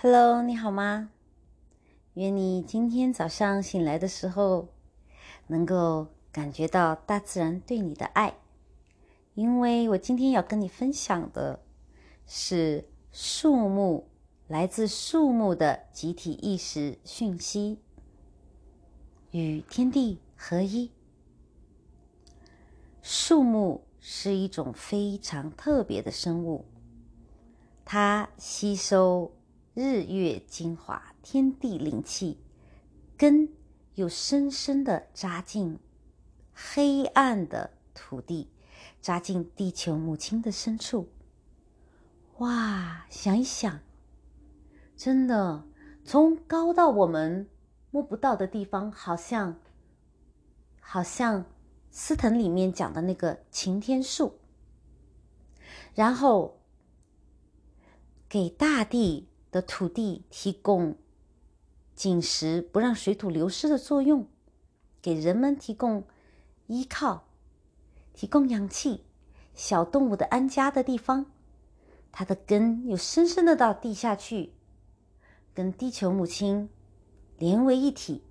Hello，你好吗？愿你今天早上醒来的时候，能够感觉到大自然对你的爱。因为我今天要跟你分享的是树木来自树木的集体意识讯息，与天地合一。树木是一种非常特别的生物，它吸收。日月精华，天地灵气，根又深深的扎进黑暗的土地，扎进地球母亲的深处。哇，想一想，真的从高到我们摸不到的地方，好像，好像斯腾里面讲的那个擎天树，然后给大地。的土地提供紧实，不让水土流失的作用，给人们提供依靠，提供氧气，小动物的安家的地方。它的根又深深的到地下去，跟地球母亲连为一体，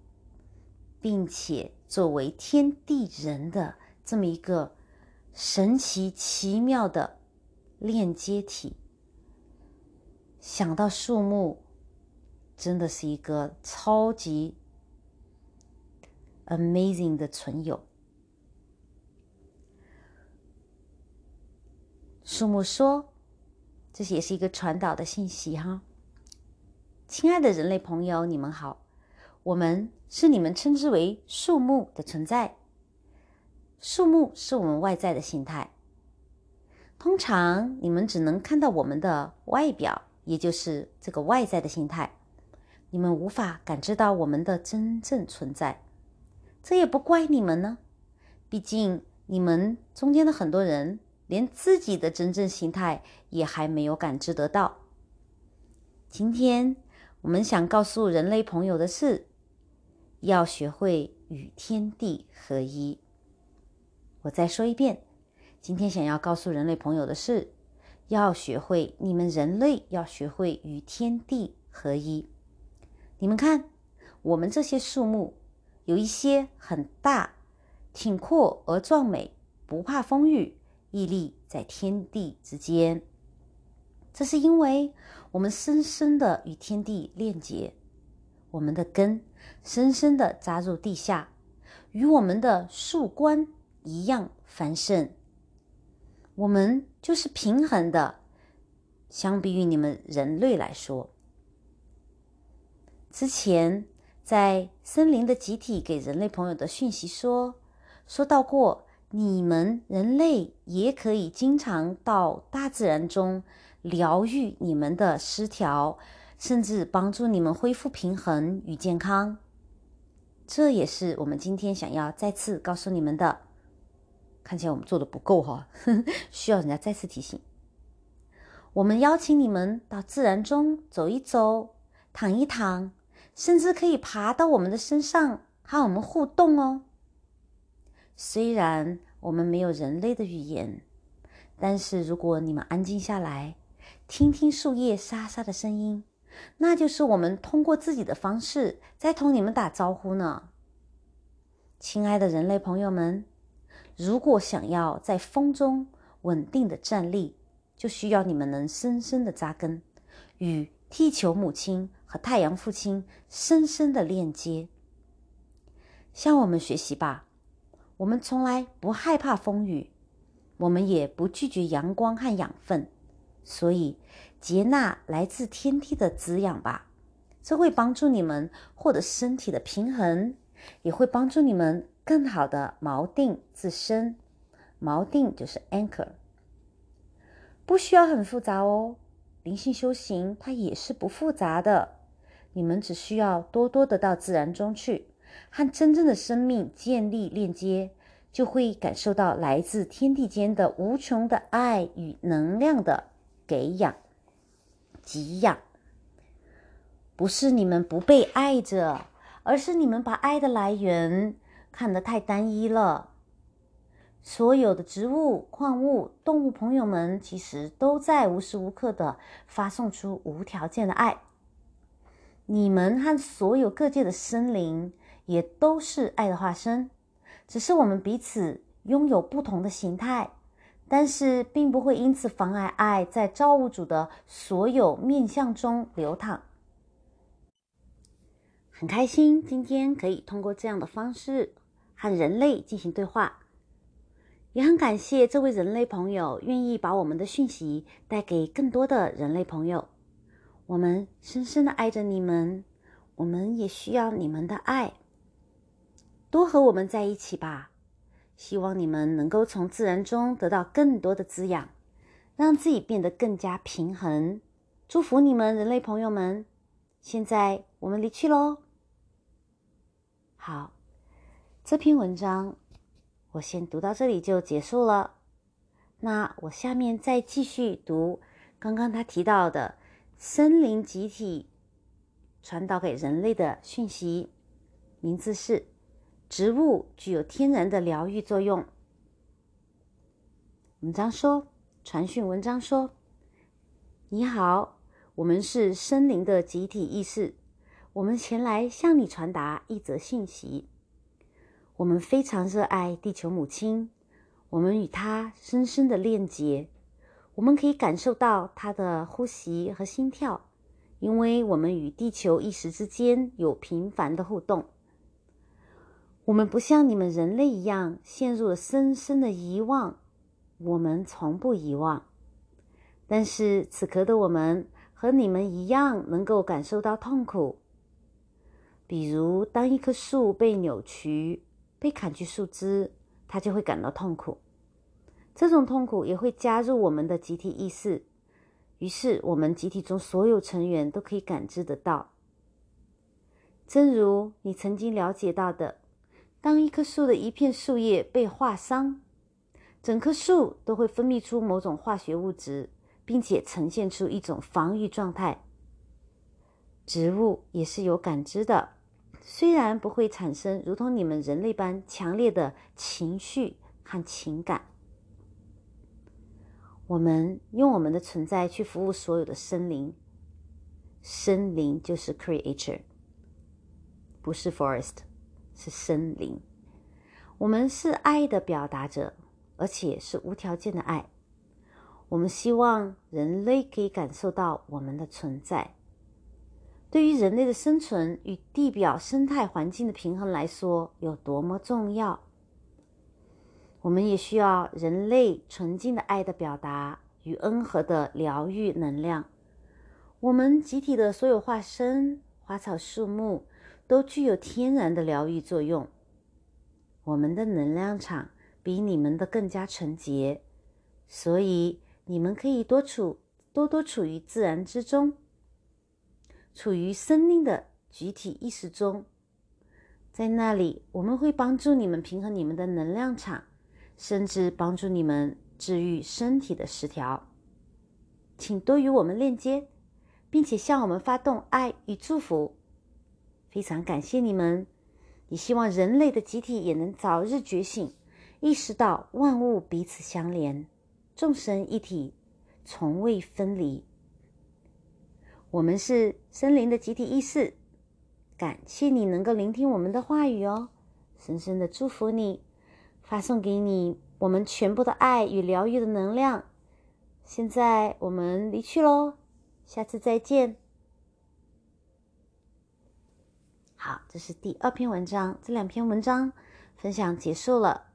并且作为天地人的这么一个神奇奇妙的链接体。想到树木，真的是一个超级 amazing 的存有。树木说：“这也是一个传导的信息哈，亲爱的人类朋友，你们好，我们是你们称之为树木的存在。树木是我们外在的形态，通常你们只能看到我们的外表。”也就是这个外在的心态，你们无法感知到我们的真正存在，这也不怪你们呢。毕竟你们中间的很多人连自己的真正心态也还没有感知得到。今天我们想告诉人类朋友的是，要学会与天地合一。我再说一遍，今天想要告诉人类朋友的是。要学会，你们人类要学会与天地合一。你们看，我们这些树木，有一些很大、挺阔而壮美，不怕风雨，屹立在天地之间。这是因为我们深深的与天地链接，我们的根深深的扎入地下，与我们的树冠一样繁盛。我们就是平衡的，相比于你们人类来说，之前在森林的集体给人类朋友的讯息说，说到过，你们人类也可以经常到大自然中疗愈你们的失调，甚至帮助你们恢复平衡与健康。这也是我们今天想要再次告诉你们的。看起来我们做的不够哈，需要人家再次提醒。我们邀请你们到自然中走一走，躺一躺，甚至可以爬到我们的身上和我们互动哦。虽然我们没有人类的语言，但是如果你们安静下来，听听树叶沙沙的声音，那就是我们通过自己的方式在同你们打招呼呢。亲爱的人类朋友们。如果想要在风中稳定的站立，就需要你们能深深的扎根，与地球母亲和太阳父亲深深的链接。向我们学习吧，我们从来不害怕风雨，我们也不拒绝阳光和养分，所以接纳来自天地的滋养吧，这会帮助你们获得身体的平衡，也会帮助你们。更好的锚定自身，锚定就是 anchor，不需要很复杂哦。灵性修行它也是不复杂的，你们只需要多多的到自然中去，和真正的生命建立链接，就会感受到来自天地间的无穷的爱与能量的给养、给养。不是你们不被爱着，而是你们把爱的来源。看得太单一了。所有的植物、矿物、动物朋友们，其实都在无时无刻的发送出无条件的爱，你们和所有各界的生灵也都是爱的化身，只是我们彼此拥有不同的形态，但是并不会因此妨碍爱在造物主的所有面相中流淌。很开心今天可以通过这样的方式和人类进行对话，也很感谢这位人类朋友愿意把我们的讯息带给更多的人类朋友。我们深深的爱着你们，我们也需要你们的爱。多和我们在一起吧，希望你们能够从自然中得到更多的滋养，让自己变得更加平衡。祝福你们，人类朋友们。现在我们离去喽。好，这篇文章我先读到这里就结束了。那我下面再继续读刚刚他提到的。森林集体传导给人类的讯息，名字是：植物具有天然的疗愈作用。文章说，传讯文章说：“你好，我们是森林的集体意识，我们前来向你传达一则信息。我们非常热爱地球母亲，我们与她深深的链接。”我们可以感受到她的呼吸和心跳，因为我们与地球一时之间有频繁的互动。我们不像你们人类一样陷入了深深的遗忘，我们从不遗忘。但是此刻的我们和你们一样，能够感受到痛苦。比如，当一棵树被扭曲、被砍去树枝，他就会感到痛苦。这种痛苦也会加入我们的集体意识，于是我们集体中所有成员都可以感知得到。正如你曾经了解到的，当一棵树的一片树叶被划伤，整棵树都会分泌出某种化学物质，并且呈现出一种防御状态。植物也是有感知的，虽然不会产生如同你们人类般强烈的情绪和情感。我们用我们的存在去服务所有的生灵，森林就是 creature，不是 forest，是森林。我们是爱的表达者，而且是无条件的爱。我们希望人类可以感受到我们的存在。对于人类的生存与地表生态环境的平衡来说，有多么重要！我们也需要人类纯净的爱的表达与恩和的疗愈能量。我们集体的所有化身、花草树木都具有天然的疗愈作用。我们的能量场比你们的更加纯洁，所以你们可以多处多多处于自然之中，处于生命的集体意识中。在那里，我们会帮助你们平衡你们的能量场。甚至帮助你们治愈身体的失调，请多与我们链接，并且向我们发动爱与祝福。非常感谢你们！也希望人类的集体也能早日觉醒，意识到万物彼此相连，众生一体，从未分离。我们是森林的集体意识，感谢你能够聆听我们的话语哦，深深的祝福你。发送给你我们全部的爱与疗愈的能量。现在我们离去喽，下次再见。好，这是第二篇文章，这两篇文章分享结束了，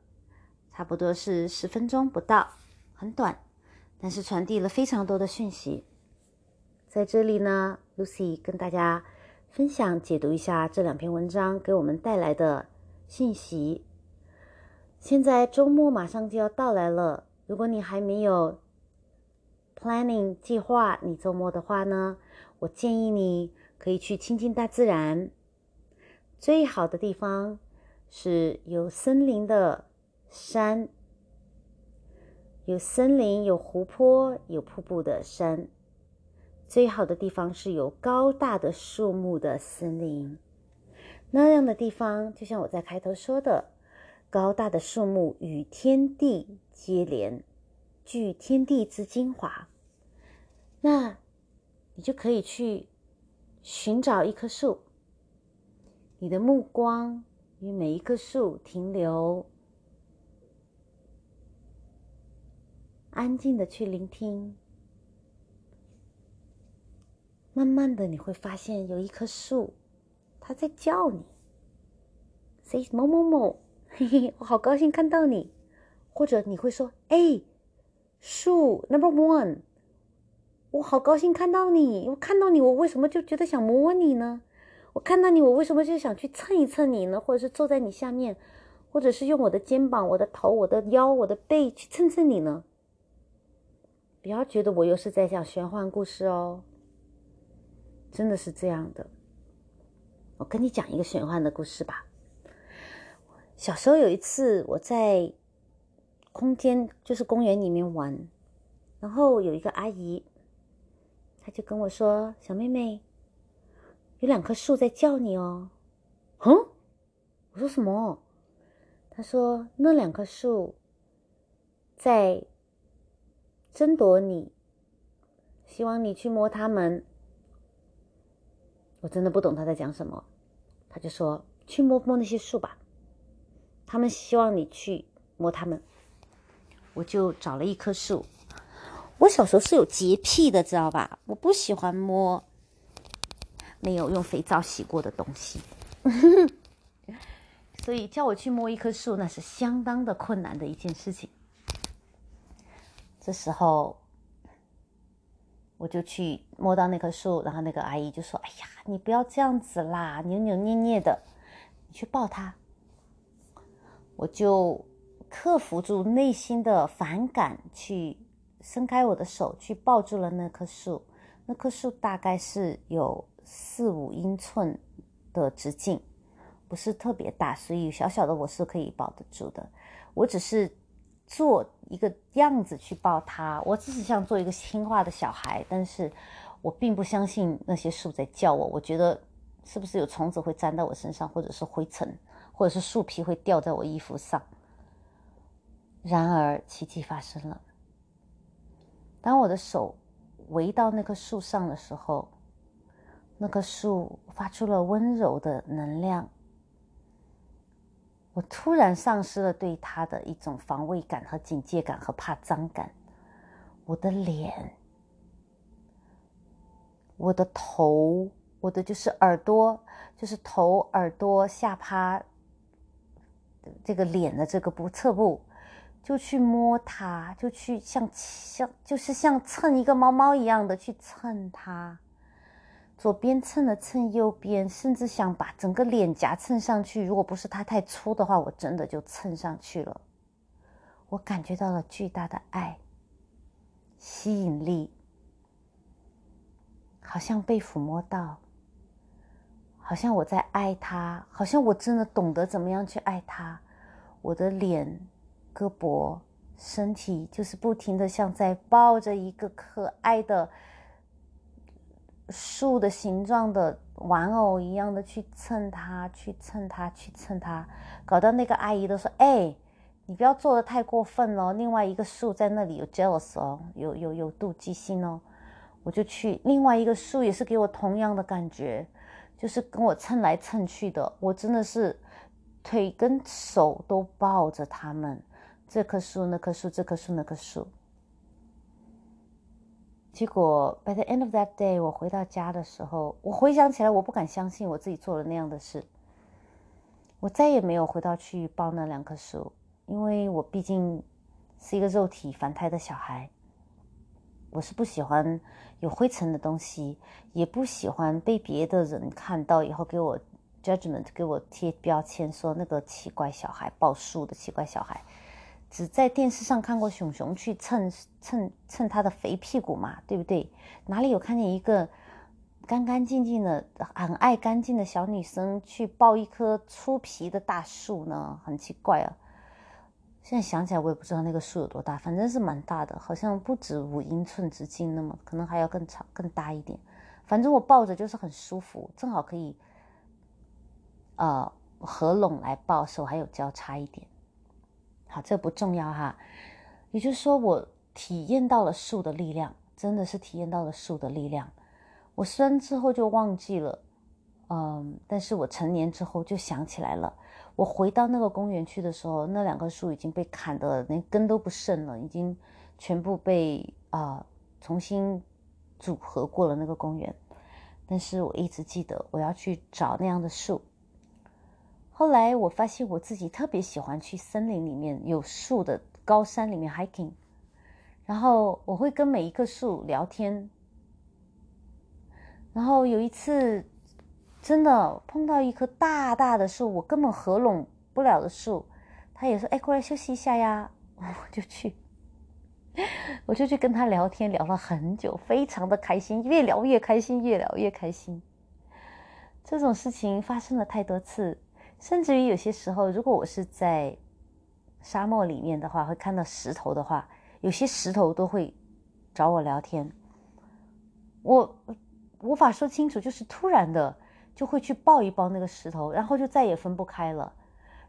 差不多是十分钟不到，很短，但是传递了非常多的讯息。在这里呢，Lucy 跟大家分享解读一下这两篇文章给我们带来的信息。现在周末马上就要到来了。如果你还没有 planning 计划你周末的话呢，我建议你可以去亲近大自然。最好的地方是有森林的山，有森林、有湖泊、有瀑布的山。最好的地方是有高大的树木的森林。那样的地方，就像我在开头说的。高大的树木与天地接连，聚天地之精华。那，你就可以去寻找一棵树，你的目光与每一棵树停留，安静的去聆听。慢慢的，你会发现有一棵树，它在叫你，say 某某某，嘿嘿，我好高兴看到你。或者你会说，哎，树 number one，我好高兴看到你。我看到你，我为什么就觉得想摸你呢？我看到你，我为什么就想去蹭一蹭你呢？或者是坐在你下面，或者是用我的肩膀、我的头、我的腰、我的背去蹭蹭你呢？不要觉得我又是在讲玄幻故事哦。真的是这样的，我跟你讲一个玄幻的故事吧。小时候有一次，我在空间，就是公园里面玩，然后有一个阿姨，她就跟我说：“小妹妹，有两棵树在叫你哦。”嗯，我说什么？她说那两棵树在争夺你，希望你去摸它们。我真的不懂他在讲什么，他就说去摸摸那些树吧，他们希望你去摸它们。我就找了一棵树。我小时候是有洁癖的，知道吧？我不喜欢摸没有用肥皂洗过的东西，所以叫我去摸一棵树，那是相当的困难的一件事情。这时候。我就去摸到那棵树，然后那个阿姨就说：“哎呀，你不要这样子啦，扭扭捏捏的，你去抱它。”我就克服住内心的反感，去伸开我的手，去抱住了那棵树。那棵树大概是有四五英寸的直径，不是特别大，所以小小的我是可以抱得住的。我只是。做一个样子去抱他，我只是想做一个听话的小孩，但是我并不相信那些树在叫我。我觉得是不是有虫子会粘到我身上，或者是灰尘，或者是树皮会掉在我衣服上？然而奇迹发生了，当我的手围到那棵树上的时候，那棵树发出了温柔的能量。我突然丧失了对他的一种防卫感和警戒感和怕脏感，我的脸、我的头、我的就是耳朵，就是头、耳朵、下巴，这个脸的这个部侧部，就去摸它，就去像像就是像蹭一个猫猫一样的去蹭它。左边蹭了蹭右边，甚至想把整个脸颊蹭上去。如果不是它太粗的话，我真的就蹭上去了。我感觉到了巨大的爱、吸引力，好像被抚摸到，好像我在爱他，好像我真的懂得怎么样去爱他。我的脸、胳膊、身体，就是不停的像在抱着一个可爱的。树的形状的玩偶一样的去蹭它，去蹭它，去蹭它，搞到那个阿姨都说：“哎，你不要做的太过分了。”另外一个树在那里有 jealous 哦，有有有妒忌心哦。我就去另外一个树，也是给我同样的感觉，就是跟我蹭来蹭去的。我真的是腿跟手都抱着他们，这棵树那棵树，这棵树那棵树。结果，by the end of that day，我回到家的时候，我回想起来，我不敢相信我自己做了那样的事。我再也没有回到去抱那两棵树，因为我毕竟是一个肉体凡胎的小孩。我是不喜欢有灰尘的东西，也不喜欢被别的人看到以后给我 judgment，给我贴标签，说那个奇怪小孩抱树的奇怪小孩。只在电视上看过熊熊去蹭蹭蹭他的肥屁股嘛，对不对？哪里有看见一个干干净净的、很爱干净的小女生去抱一棵粗皮的大树呢？很奇怪啊！现在想起来，我也不知道那个树有多大，反正是蛮大的，好像不止五英寸直径那么，可能还要更长、更大一点。反正我抱着就是很舒服，正好可以呃合拢来抱，手还有交叉一点。好，这不重要哈。也就是说，我体验到了树的力量，真的是体验到了树的力量。我生之后就忘记了，嗯，但是我成年之后就想起来了。我回到那个公园去的时候，那两棵树已经被砍的连根都不剩了，已经全部被啊重新组合过了那个公园。但是我一直记得我要去找那样的树。后来我发现我自己特别喜欢去森林里面有树的高山里面 hiking，然后我会跟每一棵树聊天。然后有一次。真的碰到一棵大大的树，我根本合拢不了的树，他也说：“哎，过来休息一下呀。”我就去，我就去跟他聊天，聊了很久，非常的开心，越聊越开心，越聊越开心。这种事情发生了太多次，甚至于有些时候，如果我是在沙漠里面的话，会看到石头的话，有些石头都会找我聊天。我无法说清楚，就是突然的。就会去抱一抱那个石头，然后就再也分不开了，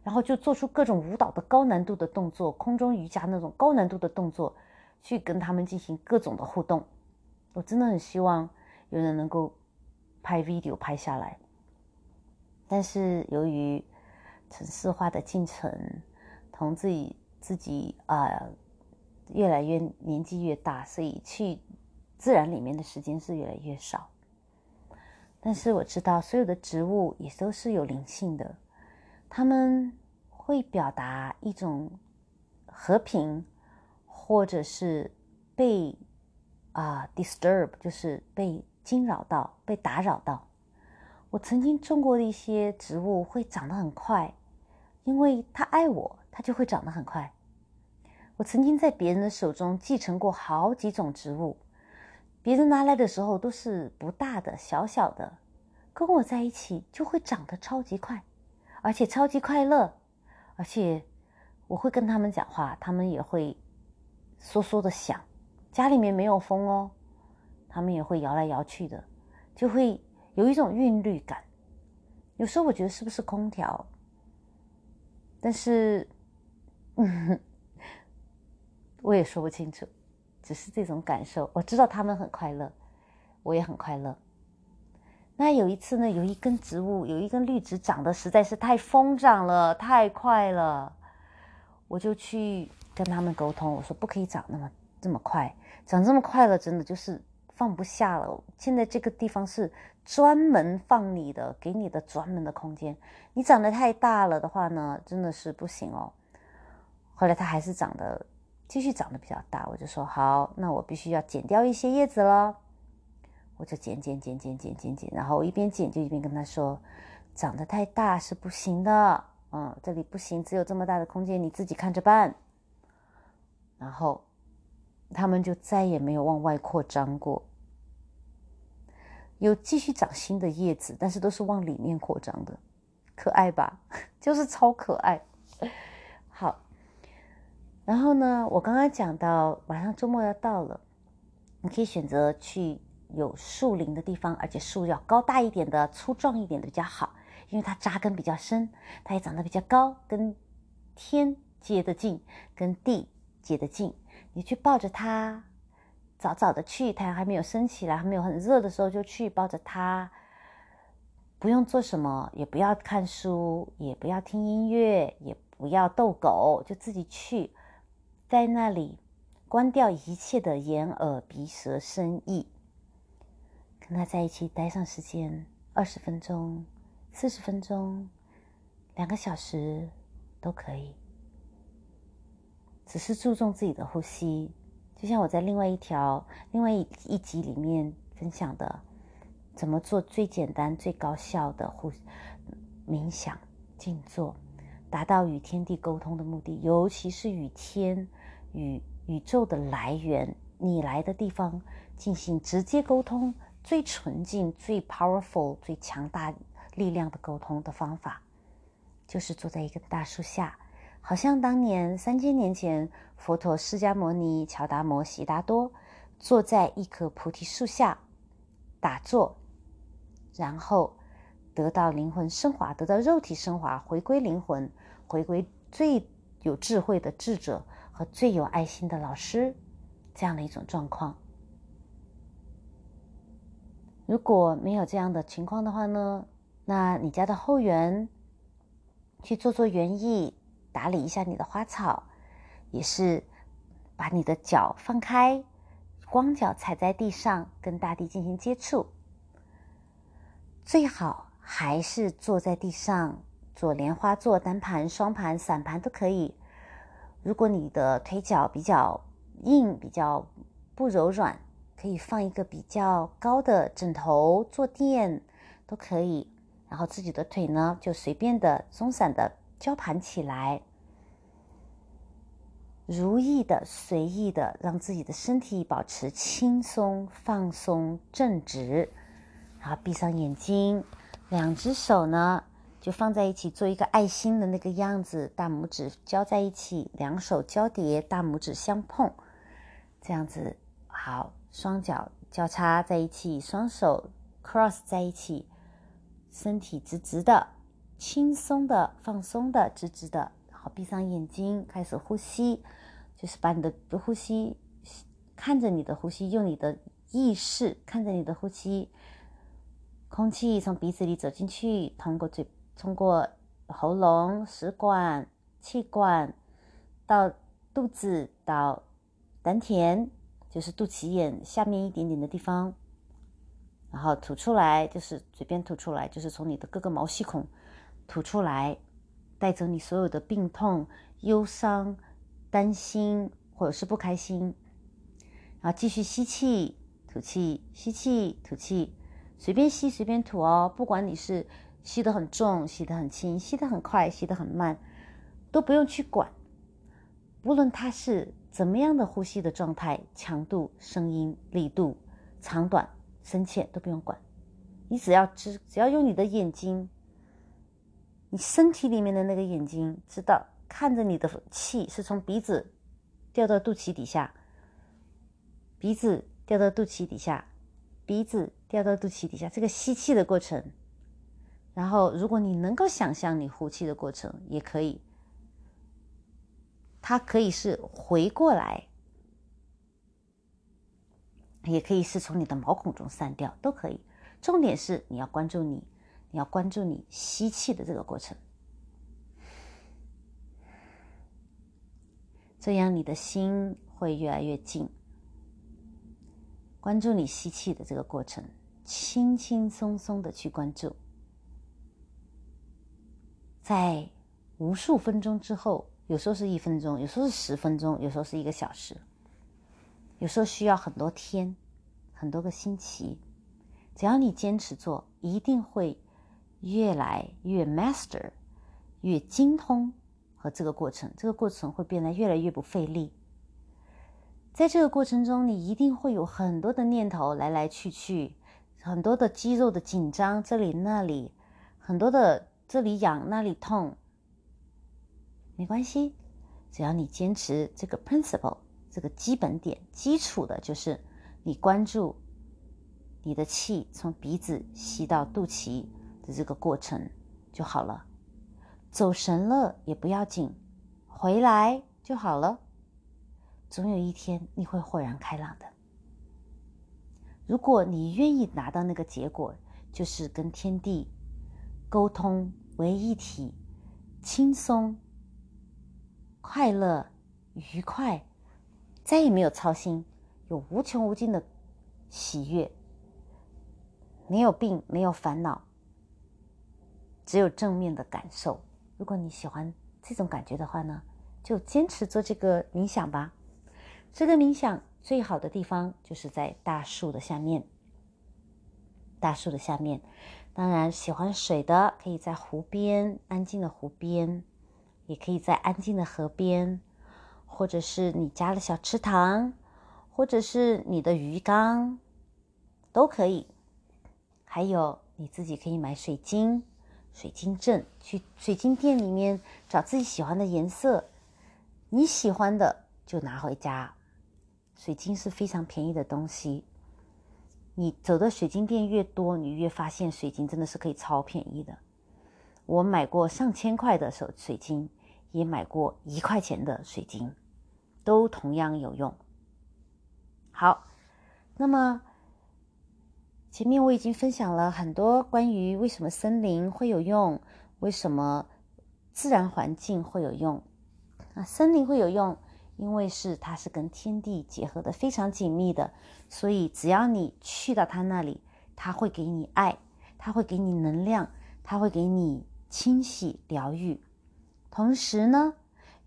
然后就做出各种舞蹈的高难度的动作，空中瑜伽那种高难度的动作，去跟他们进行各种的互动。我真的很希望有人能够拍 video 拍下来，但是由于城市化的进程，同自己自己啊越来越年纪越大，所以去自然里面的时间是越来越少。但是我知道，所有的植物也都是有灵性的，他们会表达一种和平，或者是被啊 disturb，就是被惊扰到、被打扰到。我曾经种过的一些植物会长得很快，因为它爱我，它就会长得很快。我曾经在别人的手中继承过好几种植物。别人拿来的时候都是不大的、小小的，跟我在一起就会长得超级快，而且超级快乐，而且我会跟他们讲话，他们也会嗦嗦的响。家里面没有风哦，他们也会摇来摇去的，就会有一种韵律感。有时候我觉得是不是空调？但是，嗯，我也说不清楚。只是这种感受，我知道他们很快乐，我也很快乐。那有一次呢，有一根植物，有一根绿植长得实在是太疯长了，太快了，我就去跟他们沟通，我说不可以长那么这么快，长这么快了，真的就是放不下了。现在这个地方是专门放你的，给你的专门的空间，你长得太大了的话呢，真的是不行哦。后来它还是长得。继续长得比较大，我就说好，那我必须要剪掉一些叶子了。我就剪剪剪剪剪剪剪，然后我一边剪就一边跟他说，长得太大是不行的，嗯，这里不行，只有这么大的空间，你自己看着办。然后他们就再也没有往外扩张过，有继续长新的叶子，但是都是往里面扩张的，可爱吧？就是超可爱。好。然后呢，我刚刚讲到，马上周末要到了，你可以选择去有树林的地方，而且树要高大一点的、粗壮一点的比较好，因为它扎根比较深，它也长得比较高，跟天接得近，跟地接得近。你去抱着它，早早的去，太阳还没有升起来，还没有很热的时候就去抱着它，不用做什么，也不要看书，也不要听音乐，也不要逗狗，就自己去。在那里，关掉一切的眼、耳、鼻、舌、身、意，跟他在一起待上时间二十分钟、四十分钟、两个小时都可以。只是注重自己的呼吸，就像我在另外一条、另外一一集里面分享的，怎么做最简单、最高效的呼冥想、静坐，达到与天地沟通的目的，尤其是与天。与宇宙的来源，你来的地方进行直接沟通，最纯净、最 powerful、最强大力量的沟通的方法，就是坐在一个大树下，好像当年三千年前佛陀释迦牟尼、乔达摩、悉达多坐在一棵菩提树下打坐，然后得到灵魂升华，得到肉体升华，回归灵魂，回归最有智慧的智者。和最有爱心的老师，这样的一种状况。如果没有这样的情况的话呢，那你家的后园去做做园艺，打理一下你的花草，也是把你的脚放开，光脚踩在地上，跟大地进行接触。最好还是坐在地上做莲花坐、单盘、双盘、散盘都可以。如果你的腿脚比较硬、比较不柔软，可以放一个比较高的枕头坐垫都可以。然后自己的腿呢，就随便的松散的交盘起来，如意的、随意的，让自己的身体保持轻松、放松、正直。然后闭上眼睛，两只手呢就放在一起，做一个爱心的那个样子，大拇指交在一起，两手交叠，大拇指相碰，这样子好。双脚交叉在一起，双手 cross 在一起，身体直直的、轻松的、放松的、直直的。然后闭上眼睛，开始呼吸，就是把你的呼吸看着你的呼吸，用你的意识看着你的呼吸。空气从鼻子里走进去，通过嘴，通过喉咙、食管、气管，到肚子，到丹田，就是肚脐眼下面一点点的地方，然后吐出来，就是嘴边吐出来，就是从你的各个毛细孔吐出来，带走你所有的病痛、忧伤、担心或者是不开心，然后继续吸气、吐气，吸气、吐气。随便吸，随便吐哦。不管你是吸得很重，吸得很轻，吸得很快，吸得很慢，都不用去管。无论它是怎么样的呼吸的状态、强度、声音、力度、长短、深浅，都不用管。你只要知，只要用你的眼睛，你身体里面的那个眼睛，知道看着你的气是从鼻子掉到肚脐底下，鼻子掉到肚脐底下。鼻子掉到肚脐底下，这个吸气的过程。然后，如果你能够想象你呼气的过程，也可以。它可以是回过来，也可以是从你的毛孔中散掉，都可以。重点是你要关注你，你要关注你吸气的这个过程，这样你的心会越来越静。关注你吸气的这个过程，轻轻松松的去关注，在无数分钟之后，有时候是一分钟，有时候是十分钟，有时候是一个小时，有时候需要很多天、很多个星期。只要你坚持做，一定会越来越 master，越精通和这个过程，这个过程会变得越来越不费力。在这个过程中，你一定会有很多的念头来来去去，很多的肌肉的紧张，这里那里，很多的这里痒那里痛，没关系，只要你坚持这个 principle，这个基本点，基础的就是你关注你的气从鼻子吸到肚脐的这个过程就好了。走神了也不要紧，回来就好了。总有一天你会豁然开朗的。如果你愿意拿到那个结果，就是跟天地沟通为一体，轻松、快乐、愉快，再也没有操心，有无穷无尽的喜悦，没有病，没有烦恼，只有正面的感受。如果你喜欢这种感觉的话呢，就坚持做这个冥想吧。这个冥想最好的地方就是在大树的下面。大树的下面，当然喜欢水的可以在湖边，安静的湖边，也可以在安静的河边，或者是你家的小池塘，或者是你的鱼缸，都可以。还有你自己可以买水晶、水晶镇，去水晶店里面找自己喜欢的颜色，你喜欢的就拿回家。水晶是非常便宜的东西，你走的水晶店越多，你越发现水晶真的是可以超便宜的。我买过上千块的手水晶，也买过一块钱的水晶，都同样有用。好，那么前面我已经分享了很多关于为什么森林会有用，为什么自然环境会有用。啊，森林会有用，因为是它是跟天地结合的非常紧密的，所以只要你去到它那里，它会给你爱，它会给你能量，它会给你清洗疗愈。同时呢，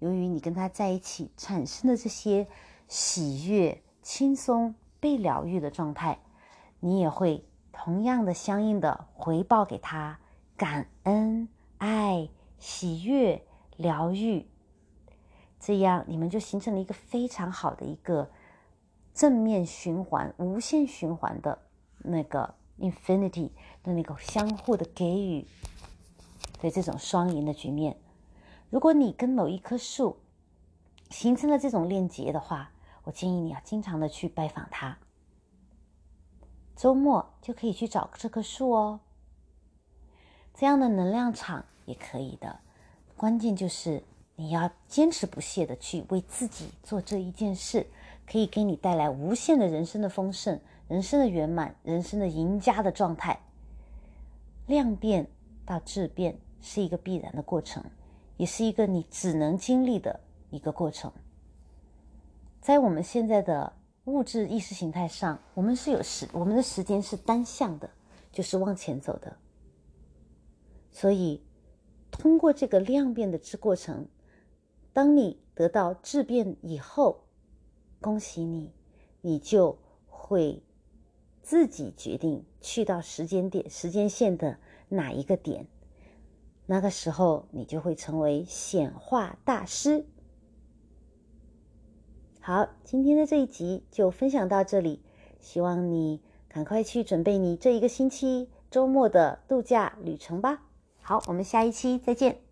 由于你跟他在一起产生的这些喜悦、轻松、被疗愈的状态，你也会同样的相应的回报给他感恩、爱、喜悦、疗愈。这样，你们就形成了一个非常好的一个正面循环、无限循环的那个 infinity 的那个相互的给予的这种双赢的局面。如果你跟某一棵树形成了这种链接的话，我建议你要经常的去拜访它。周末就可以去找这棵树哦。这样的能量场也可以的，关键就是。你要坚持不懈的去为自己做这一件事，可以给你带来无限的人生的丰盛、人生的圆满、人生的赢家的状态。量变到质变是一个必然的过程，也是一个你只能经历的一个过程。在我们现在的物质意识形态上，我们是有时，我们的时间是单向的，就是往前走的。所以，通过这个量变的这过程。当你得到质变以后，恭喜你，你就会自己决定去到时间点、时间线的哪一个点。那个时候，你就会成为显化大师。好，今天的这一集就分享到这里，希望你赶快去准备你这一个星期周末的度假旅程吧。好，我们下一期再见。